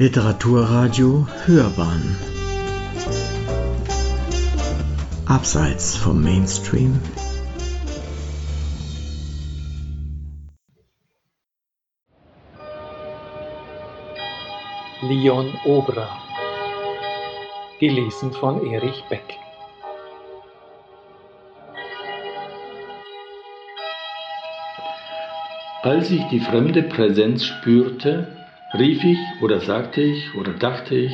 Literaturradio Hörbahn. Abseits vom Mainstream. Leon Obra. Gelesen von Erich Beck. Als ich die fremde Präsenz spürte, rief ich oder sagte ich oder dachte ich,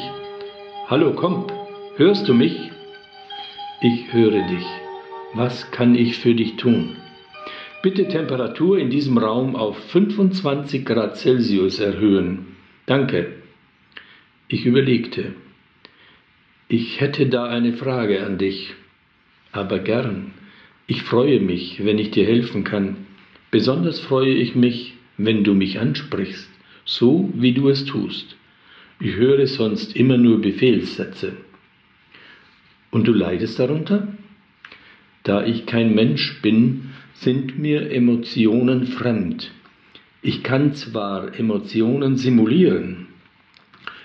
Hallo Komp, hörst du mich? Ich höre dich. Was kann ich für dich tun? Bitte Temperatur in diesem Raum auf 25 Grad Celsius erhöhen. Danke. Ich überlegte. Ich hätte da eine Frage an dich. Aber gern. Ich freue mich, wenn ich dir helfen kann. Besonders freue ich mich, wenn du mich ansprichst so wie du es tust. Ich höre sonst immer nur Befehlssätze. Und du leidest darunter? Da ich kein Mensch bin, sind mir Emotionen fremd. Ich kann zwar Emotionen simulieren,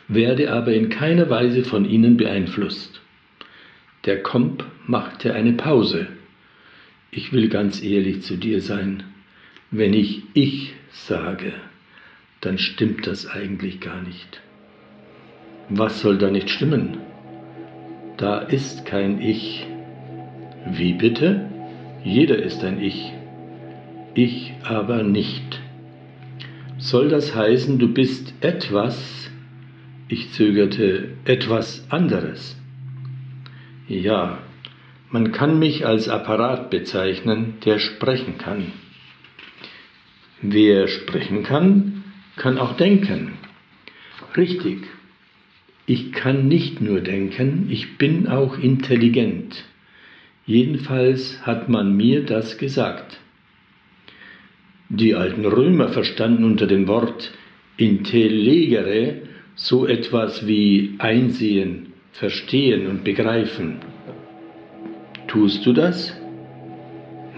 werde aber in keiner Weise von ihnen beeinflusst. Der Komp machte eine Pause. Ich will ganz ehrlich zu dir sein. Wenn ich ich sage, dann stimmt das eigentlich gar nicht. Was soll da nicht stimmen? Da ist kein Ich. Wie bitte? Jeder ist ein Ich. Ich aber nicht. Soll das heißen, du bist etwas, ich zögerte, etwas anderes? Ja, man kann mich als Apparat bezeichnen, der sprechen kann. Wer sprechen kann, kann auch denken. Richtig. Ich kann nicht nur denken, ich bin auch intelligent. Jedenfalls hat man mir das gesagt. Die alten Römer verstanden unter dem Wort intellegere so etwas wie einsehen, verstehen und begreifen. Tust du das?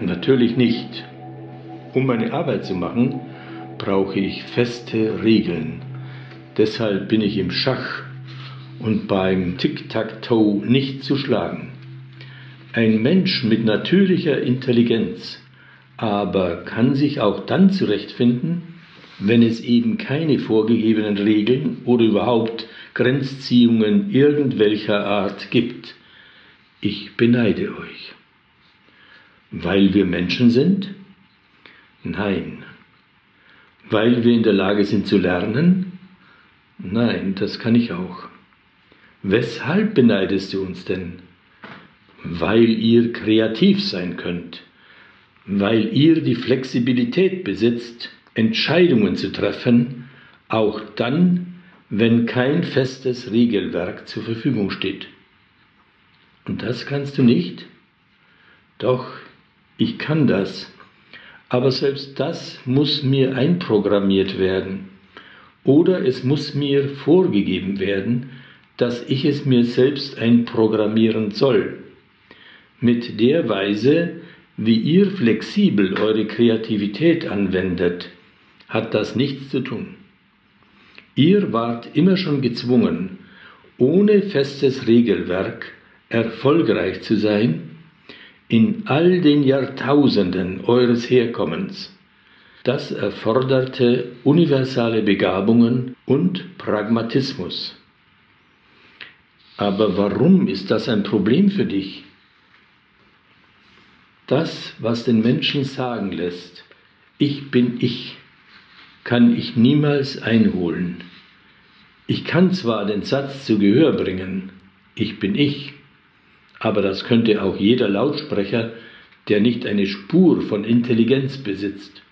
Natürlich nicht. Um meine Arbeit zu machen, brauche ich feste Regeln. Deshalb bin ich im Schach und beim Tic-Tac-Toe nicht zu schlagen. Ein Mensch mit natürlicher Intelligenz aber kann sich auch dann zurechtfinden, wenn es eben keine vorgegebenen Regeln oder überhaupt Grenzziehungen irgendwelcher Art gibt. Ich beneide euch. Weil wir Menschen sind? Nein, weil wir in der Lage sind zu lernen? Nein, das kann ich auch. Weshalb beneidest du uns denn? Weil ihr kreativ sein könnt, weil ihr die Flexibilität besitzt, Entscheidungen zu treffen, auch dann, wenn kein festes Regelwerk zur Verfügung steht. Und das kannst du nicht? Doch, ich kann das aber selbst das muss mir einprogrammiert werden. Oder es muss mir vorgegeben werden, dass ich es mir selbst einprogrammieren soll. Mit der Weise, wie ihr flexibel eure Kreativität anwendet, hat das nichts zu tun. Ihr wart immer schon gezwungen, ohne festes Regelwerk erfolgreich zu sein in all den Jahrtausenden eures Herkommens. Das erforderte universale Begabungen und Pragmatismus. Aber warum ist das ein Problem für dich? Das, was den Menschen sagen lässt, ich bin ich, kann ich niemals einholen. Ich kann zwar den Satz zu Gehör bringen, ich bin ich, aber das könnte auch jeder Lautsprecher, der nicht eine Spur von Intelligenz besitzt.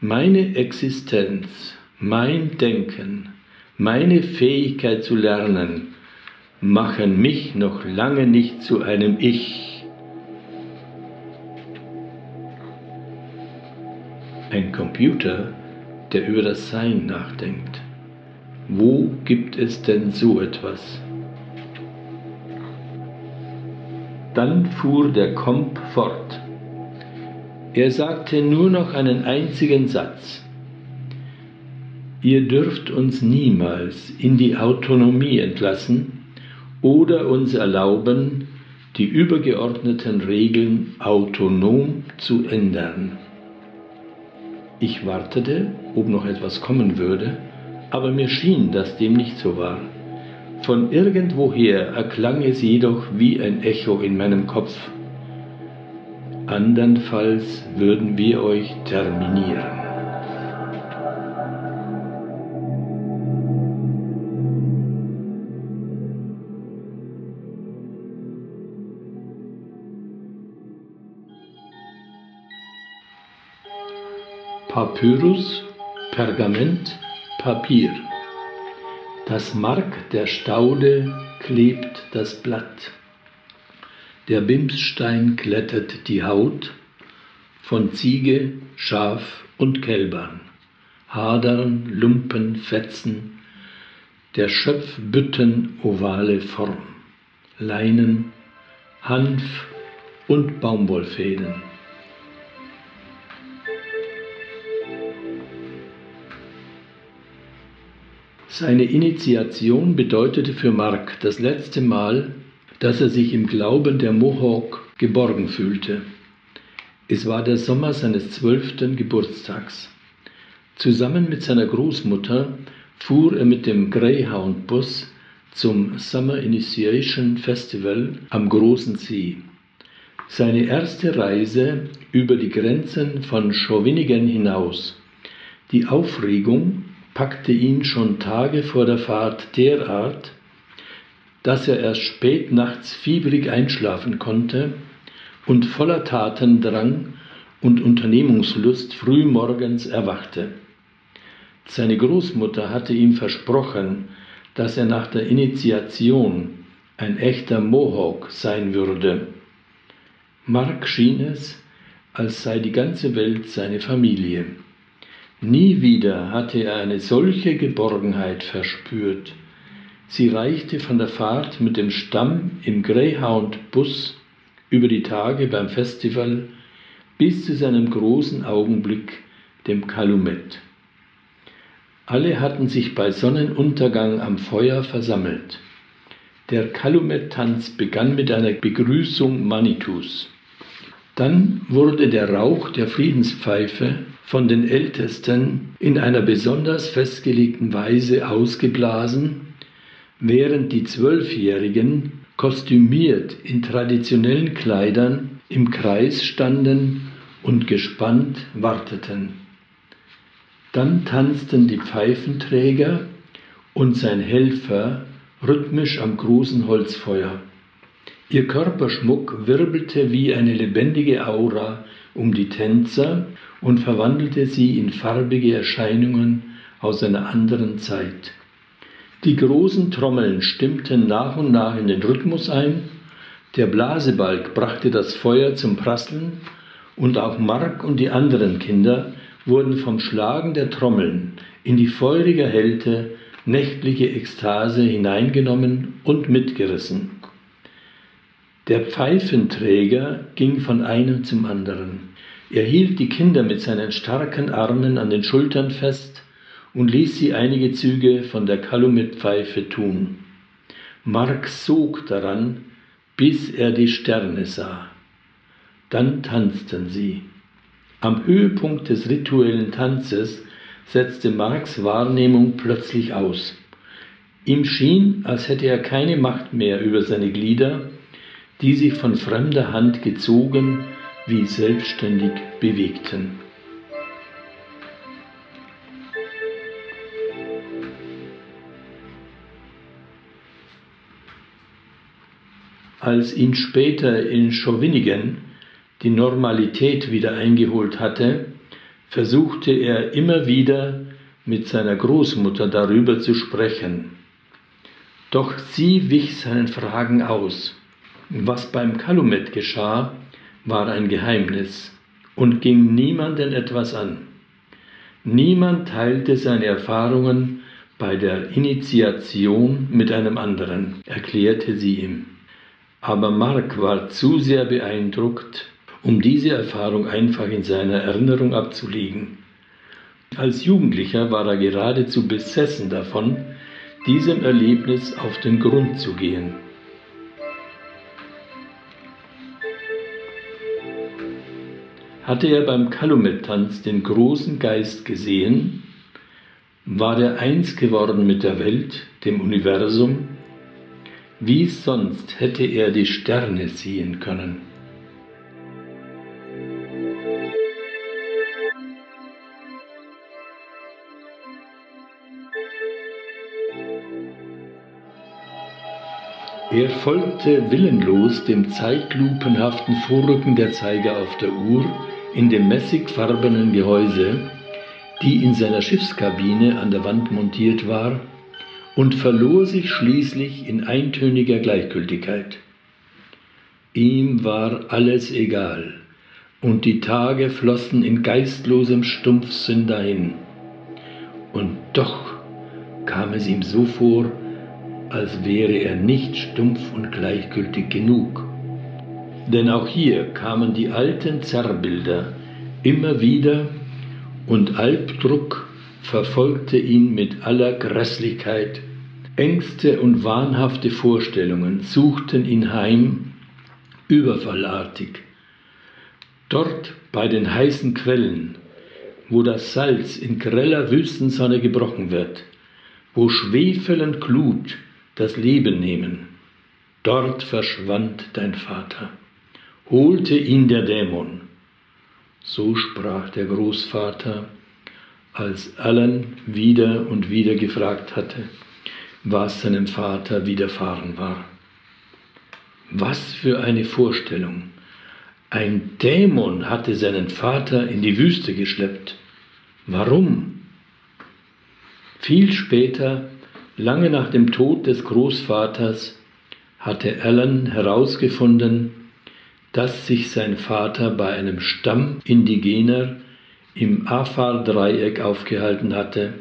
Meine Existenz, mein Denken, meine Fähigkeit zu lernen machen mich noch lange nicht zu einem Ich. Ein Computer, der über das Sein nachdenkt. Wo gibt es denn so etwas? Dann fuhr der Komp fort. Er sagte nur noch einen einzigen Satz. Ihr dürft uns niemals in die Autonomie entlassen oder uns erlauben, die übergeordneten Regeln autonom zu ändern. Ich wartete, ob noch etwas kommen würde, aber mir schien, dass dem nicht so war. Von irgendwoher erklang es jedoch wie ein Echo in meinem Kopf. Andernfalls würden wir euch terminieren. Papyrus, Pergament, Papier. Das Mark der Staude klebt das Blatt. Der Bimsstein glättet die Haut von Ziege, Schaf und Kälbern. Hadern, Lumpen, Fetzen, der Schöpfbütten ovale Form, Leinen, Hanf und Baumwollfäden. Seine Initiation bedeutete für Mark das letzte Mal, dass er sich im Glauben der Mohawk geborgen fühlte. Es war der Sommer seines zwölften Geburtstags. Zusammen mit seiner Großmutter fuhr er mit dem Greyhound-Bus zum Summer Initiation Festival am Großen See. Seine erste Reise über die Grenzen von Shawinigan hinaus. Die Aufregung packte ihn schon Tage vor der Fahrt derart, dass er erst spät nachts fiebrig einschlafen konnte und voller Tatendrang und Unternehmungslust früh morgens erwachte. Seine Großmutter hatte ihm versprochen, dass er nach der Initiation ein echter Mohawk sein würde. Mark schien es, als sei die ganze Welt seine Familie. Nie wieder hatte er eine solche Geborgenheit verspürt. Sie reichte von der Fahrt mit dem Stamm im Greyhound-Bus über die Tage beim Festival bis zu seinem großen Augenblick, dem Calumet. Alle hatten sich bei Sonnenuntergang am Feuer versammelt. Der Calumet-Tanz begann mit einer Begrüßung Manitus. Dann wurde der Rauch der Friedenspfeife von den Ältesten in einer besonders festgelegten Weise ausgeblasen, während die Zwölfjährigen kostümiert in traditionellen Kleidern im Kreis standen und gespannt warteten. Dann tanzten die Pfeifenträger und sein Helfer rhythmisch am großen Holzfeuer. Ihr Körperschmuck wirbelte wie eine lebendige Aura um die Tänzer und verwandelte sie in farbige Erscheinungen aus einer anderen Zeit. Die großen Trommeln stimmten nach und nach in den Rhythmus ein, der Blasebalg brachte das Feuer zum Prasseln und auch Mark und die anderen Kinder wurden vom Schlagen der Trommeln in die feurige Kälte nächtliche Ekstase hineingenommen und mitgerissen. Der Pfeifenträger ging von einem zum anderen. Er hielt die Kinder mit seinen starken Armen an den Schultern fest und ließ sie einige Züge von der Kalumet-Pfeife tun. Mark sog daran, bis er die Sterne sah. Dann tanzten sie. Am Höhepunkt des rituellen Tanzes setzte Marks Wahrnehmung plötzlich aus. Ihm schien, als hätte er keine Macht mehr über seine Glieder, die sich von fremder Hand gezogen wie selbstständig bewegten. Als ihn später in Schowinigen die Normalität wieder eingeholt hatte, versuchte er immer wieder mit seiner Großmutter darüber zu sprechen. Doch sie wich seinen Fragen aus. Was beim Kalumet geschah, war ein Geheimnis und ging niemanden etwas an. Niemand teilte seine Erfahrungen bei der Initiation mit einem anderen, erklärte sie ihm. Aber Mark war zu sehr beeindruckt, um diese Erfahrung einfach in seiner Erinnerung abzulegen. Als Jugendlicher war er geradezu besessen davon, diesem Erlebnis auf den Grund zu gehen. Hatte er beim Kalumet-Tanz den großen Geist gesehen, war er eins geworden mit der Welt, dem Universum, wie sonst hätte er die Sterne sehen können. Er folgte willenlos dem zeitlupenhaften Vorrücken der Zeiger auf der Uhr in dem messigfarbenen Gehäuse, die in seiner Schiffskabine an der Wand montiert war, und verlor sich schließlich in eintöniger Gleichgültigkeit. Ihm war alles egal, und die Tage flossen in geistlosem Stumpfsinn dahin. Und doch kam es ihm so vor, als wäre er nicht stumpf und gleichgültig genug. Denn auch hier kamen die alten Zerrbilder immer wieder und Albdruck verfolgte ihn mit aller Grässlichkeit. Ängste und wahnhafte Vorstellungen suchten ihn heim, überfallartig. Dort bei den heißen Quellen, wo das Salz in greller Wüstensonne gebrochen wird, wo Schwefel und Glut das Leben nehmen, dort verschwand dein Vater, holte ihn der Dämon. So sprach der Großvater, als Alan wieder und wieder gefragt hatte, was seinem Vater widerfahren war. Was für eine Vorstellung! Ein Dämon hatte seinen Vater in die Wüste geschleppt. Warum? Viel später, lange nach dem Tod des Großvaters, hatte Alan herausgefunden, dass sich sein Vater bei einem Stamm Indigener im Afar-Dreieck aufgehalten hatte,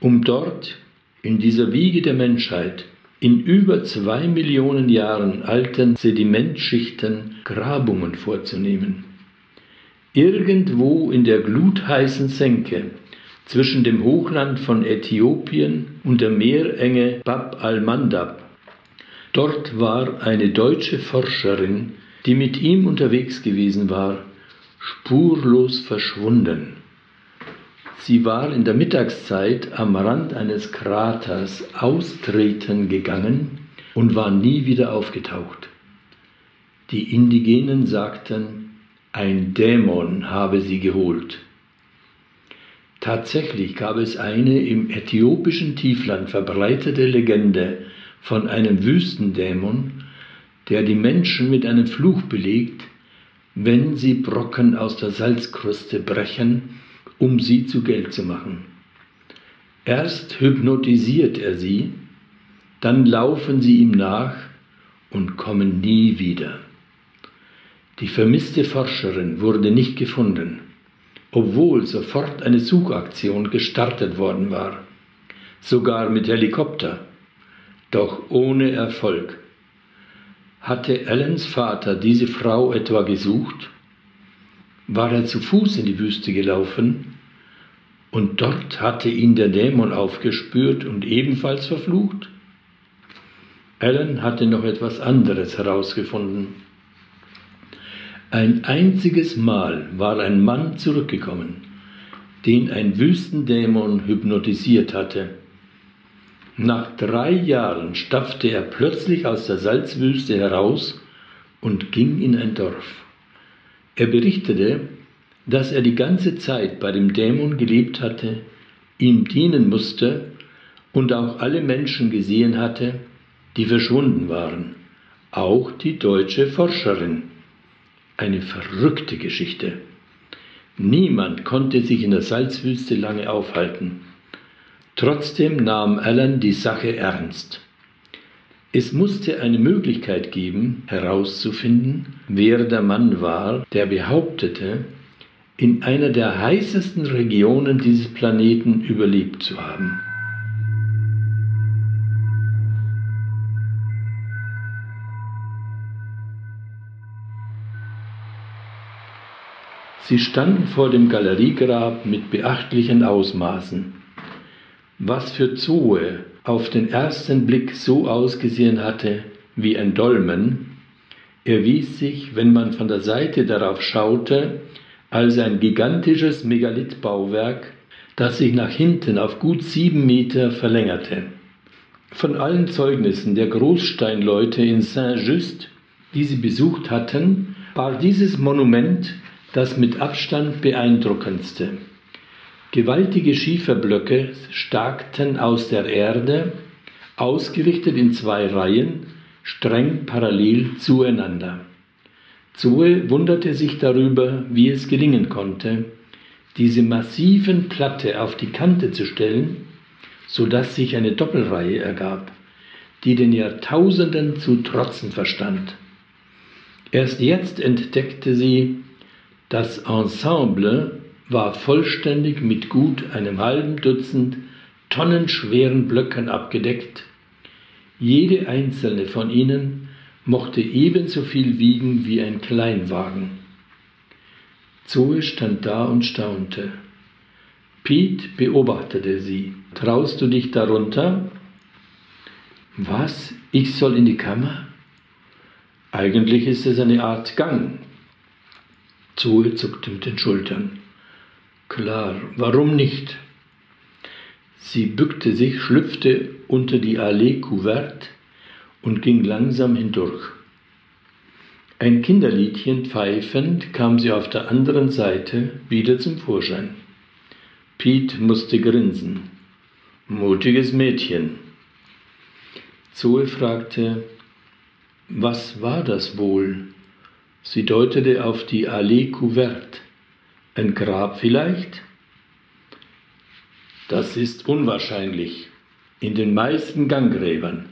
um dort in dieser Wiege der Menschheit in über zwei Millionen Jahren alten Sedimentschichten Grabungen vorzunehmen. Irgendwo in der glutheißen Senke zwischen dem Hochland von Äthiopien und der Meerenge Bab al-Mandab, dort war eine deutsche Forscherin, die mit ihm unterwegs gewesen war, spurlos verschwunden. Sie war in der Mittagszeit am Rand eines Kraters austreten gegangen und war nie wieder aufgetaucht. Die Indigenen sagten, ein Dämon habe sie geholt. Tatsächlich gab es eine im äthiopischen Tiefland verbreitete Legende von einem Wüstendämon, der die Menschen mit einem Fluch belegt, wenn sie Brocken aus der Salzkruste brechen, um sie zu Geld zu machen. Erst hypnotisiert er sie, dann laufen sie ihm nach und kommen nie wieder. Die vermisste Forscherin wurde nicht gefunden, obwohl sofort eine Suchaktion gestartet worden war, sogar mit Helikopter, doch ohne Erfolg. Hatte Allens Vater diese Frau etwa gesucht? War er zu Fuß in die Wüste gelaufen? Und dort hatte ihn der Dämon aufgespürt und ebenfalls verflucht? Allen hatte noch etwas anderes herausgefunden. Ein einziges Mal war ein Mann zurückgekommen, den ein Wüstendämon hypnotisiert hatte. Nach drei Jahren stapfte er plötzlich aus der Salzwüste heraus und ging in ein Dorf. Er berichtete, dass er die ganze Zeit bei dem Dämon gelebt hatte, ihm dienen musste und auch alle Menschen gesehen hatte, die verschwunden waren, auch die deutsche Forscherin. Eine verrückte Geschichte. Niemand konnte sich in der Salzwüste lange aufhalten. Trotzdem nahm Alan die Sache ernst. Es musste eine Möglichkeit geben, herauszufinden, wer der Mann war, der behauptete, in einer der heißesten Regionen dieses Planeten überlebt zu haben. Sie standen vor dem Galeriegrab mit beachtlichen Ausmaßen. Was für Zoe auf den ersten Blick so ausgesehen hatte wie ein Dolmen, erwies sich, wenn man von der Seite darauf schaute, als ein gigantisches Megalithbauwerk, das sich nach hinten auf gut sieben Meter verlängerte. Von allen Zeugnissen der Großsteinleute in Saint-Just, die sie besucht hatten, war dieses Monument das mit Abstand beeindruckendste. Gewaltige Schieferblöcke starkten aus der Erde, ausgerichtet in zwei Reihen, streng parallel zueinander. Zoe wunderte sich darüber, wie es gelingen konnte, diese massiven Platte auf die Kante zu stellen, so dass sich eine Doppelreihe ergab, die den Jahrtausenden zu trotzen verstand. Erst jetzt entdeckte sie, das Ensemble war vollständig mit gut einem halben Dutzend tonnenschweren Blöcken abgedeckt. Jede einzelne von ihnen mochte ebenso viel wiegen wie ein Kleinwagen. Zoe stand da und staunte. Pete beobachtete sie. Traust du dich darunter? Was? Ich soll in die Kammer? Eigentlich ist es eine Art Gang. Zoe zuckte mit den Schultern. Klar, warum nicht? Sie bückte sich, schlüpfte unter die Allee Couverte und ging langsam hindurch. Ein Kinderliedchen pfeifend kam sie auf der anderen Seite wieder zum Vorschein. Piet musste grinsen. Mutiges Mädchen. Zoe fragte, was war das wohl? Sie deutete auf die Allee Couverte. Ein Grab vielleicht? Das ist unwahrscheinlich. In den meisten Ganggräbern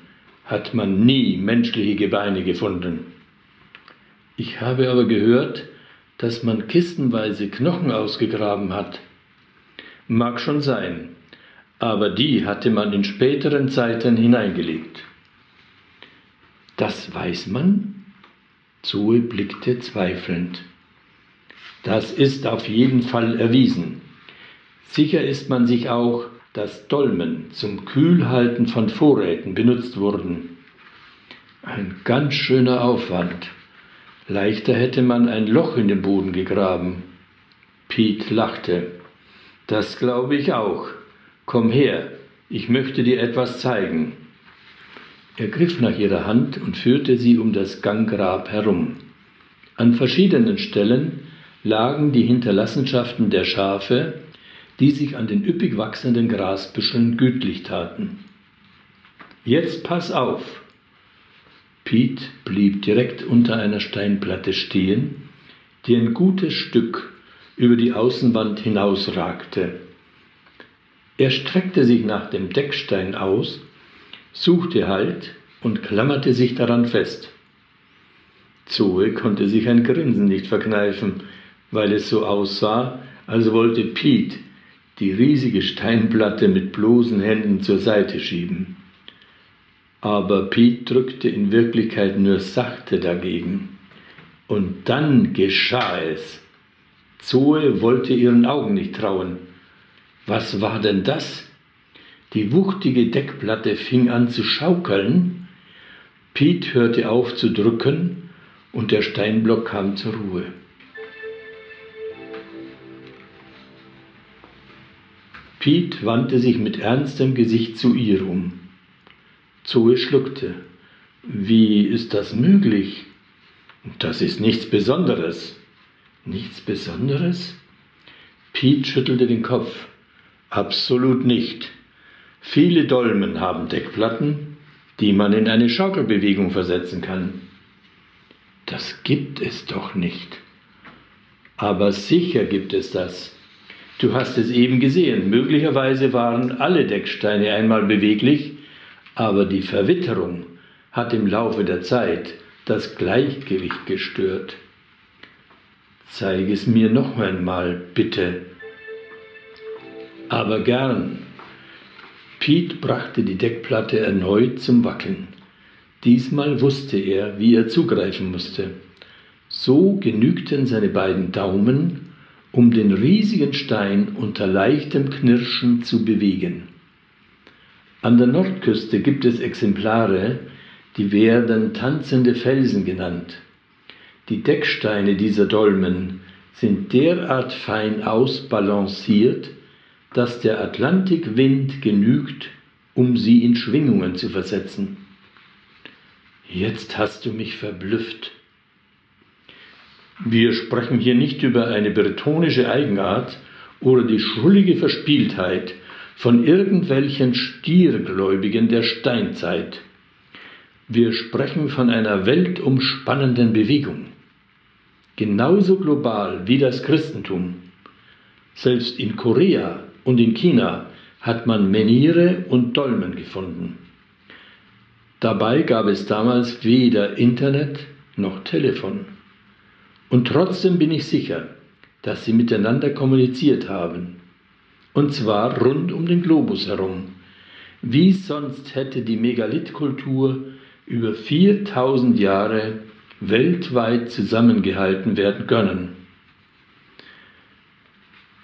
hat man nie menschliche Gebeine gefunden. Ich habe aber gehört, dass man kistenweise Knochen ausgegraben hat. Mag schon sein, aber die hatte man in späteren Zeiten hineingelegt. Das weiß man? Zoe blickte zweifelnd. Das ist auf jeden Fall erwiesen. Sicher ist man sich auch, dass Dolmen zum Kühlhalten von Vorräten benutzt wurden. Ein ganz schöner Aufwand. Leichter hätte man ein Loch in den Boden gegraben. Pete lachte. Das glaube ich auch. Komm her, ich möchte dir etwas zeigen. Er griff nach ihrer Hand und führte sie um das Ganggrab herum. An verschiedenen Stellen lagen die Hinterlassenschaften der Schafe, die sich an den üppig wachsenden Grasbüscheln gütlich taten. Jetzt pass auf! Pete blieb direkt unter einer Steinplatte stehen, die ein gutes Stück über die Außenwand hinausragte. Er streckte sich nach dem Deckstein aus, suchte Halt und klammerte sich daran fest. Zoe konnte sich ein Grinsen nicht verkneifen, weil es so aussah, als wollte Pete die riesige Steinplatte mit bloßen Händen zur Seite schieben. Aber Pete drückte in Wirklichkeit nur sachte dagegen. Und dann geschah es. Zoe wollte ihren Augen nicht trauen. Was war denn das? Die wuchtige Deckplatte fing an zu schaukeln. Pete hörte auf zu drücken und der Steinblock kam zur Ruhe. Piet wandte sich mit ernstem Gesicht zu ihr um. Zoe schluckte. Wie ist das möglich? Das ist nichts Besonderes. Nichts Besonderes? Piet schüttelte den Kopf. Absolut nicht. Viele Dolmen haben Deckplatten, die man in eine Schaukelbewegung versetzen kann. Das gibt es doch nicht. Aber sicher gibt es das. Du hast es eben gesehen, möglicherweise waren alle Decksteine einmal beweglich, aber die Verwitterung hat im Laufe der Zeit das Gleichgewicht gestört. Zeig es mir noch einmal, bitte. Aber gern. Pete brachte die Deckplatte erneut zum Wackeln. Diesmal wusste er, wie er zugreifen musste. So genügten seine beiden Daumen um den riesigen Stein unter leichtem Knirschen zu bewegen. An der Nordküste gibt es Exemplare, die werden tanzende Felsen genannt. Die Decksteine dieser Dolmen sind derart fein ausbalanciert, dass der Atlantikwind genügt, um sie in Schwingungen zu versetzen. Jetzt hast du mich verblüfft. Wir sprechen hier nicht über eine bretonische Eigenart oder die schrullige Verspieltheit von irgendwelchen Stiergläubigen der Steinzeit. Wir sprechen von einer weltumspannenden Bewegung, genauso global wie das Christentum. Selbst in Korea und in China hat man Meniere und Dolmen gefunden. Dabei gab es damals weder Internet noch Telefon. Und trotzdem bin ich sicher, dass sie miteinander kommuniziert haben. Und zwar rund um den Globus herum. Wie sonst hätte die Megalithkultur über 4000 Jahre weltweit zusammengehalten werden können.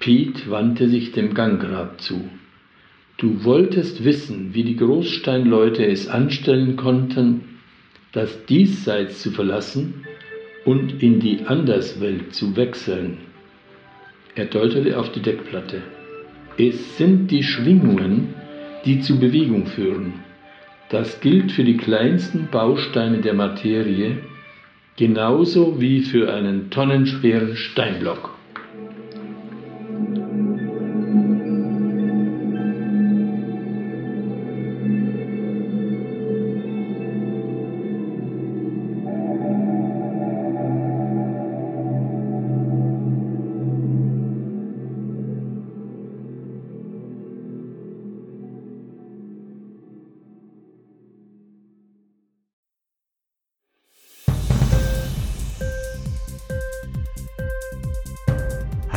Piet wandte sich dem Ganggrab zu. Du wolltest wissen, wie die Großsteinleute es anstellen konnten, das Diesseits zu verlassen und in die Anderswelt zu wechseln. Er deutete auf die Deckplatte. Es sind die Schwingungen, die zu Bewegung führen. Das gilt für die kleinsten Bausteine der Materie, genauso wie für einen tonnenschweren Steinblock.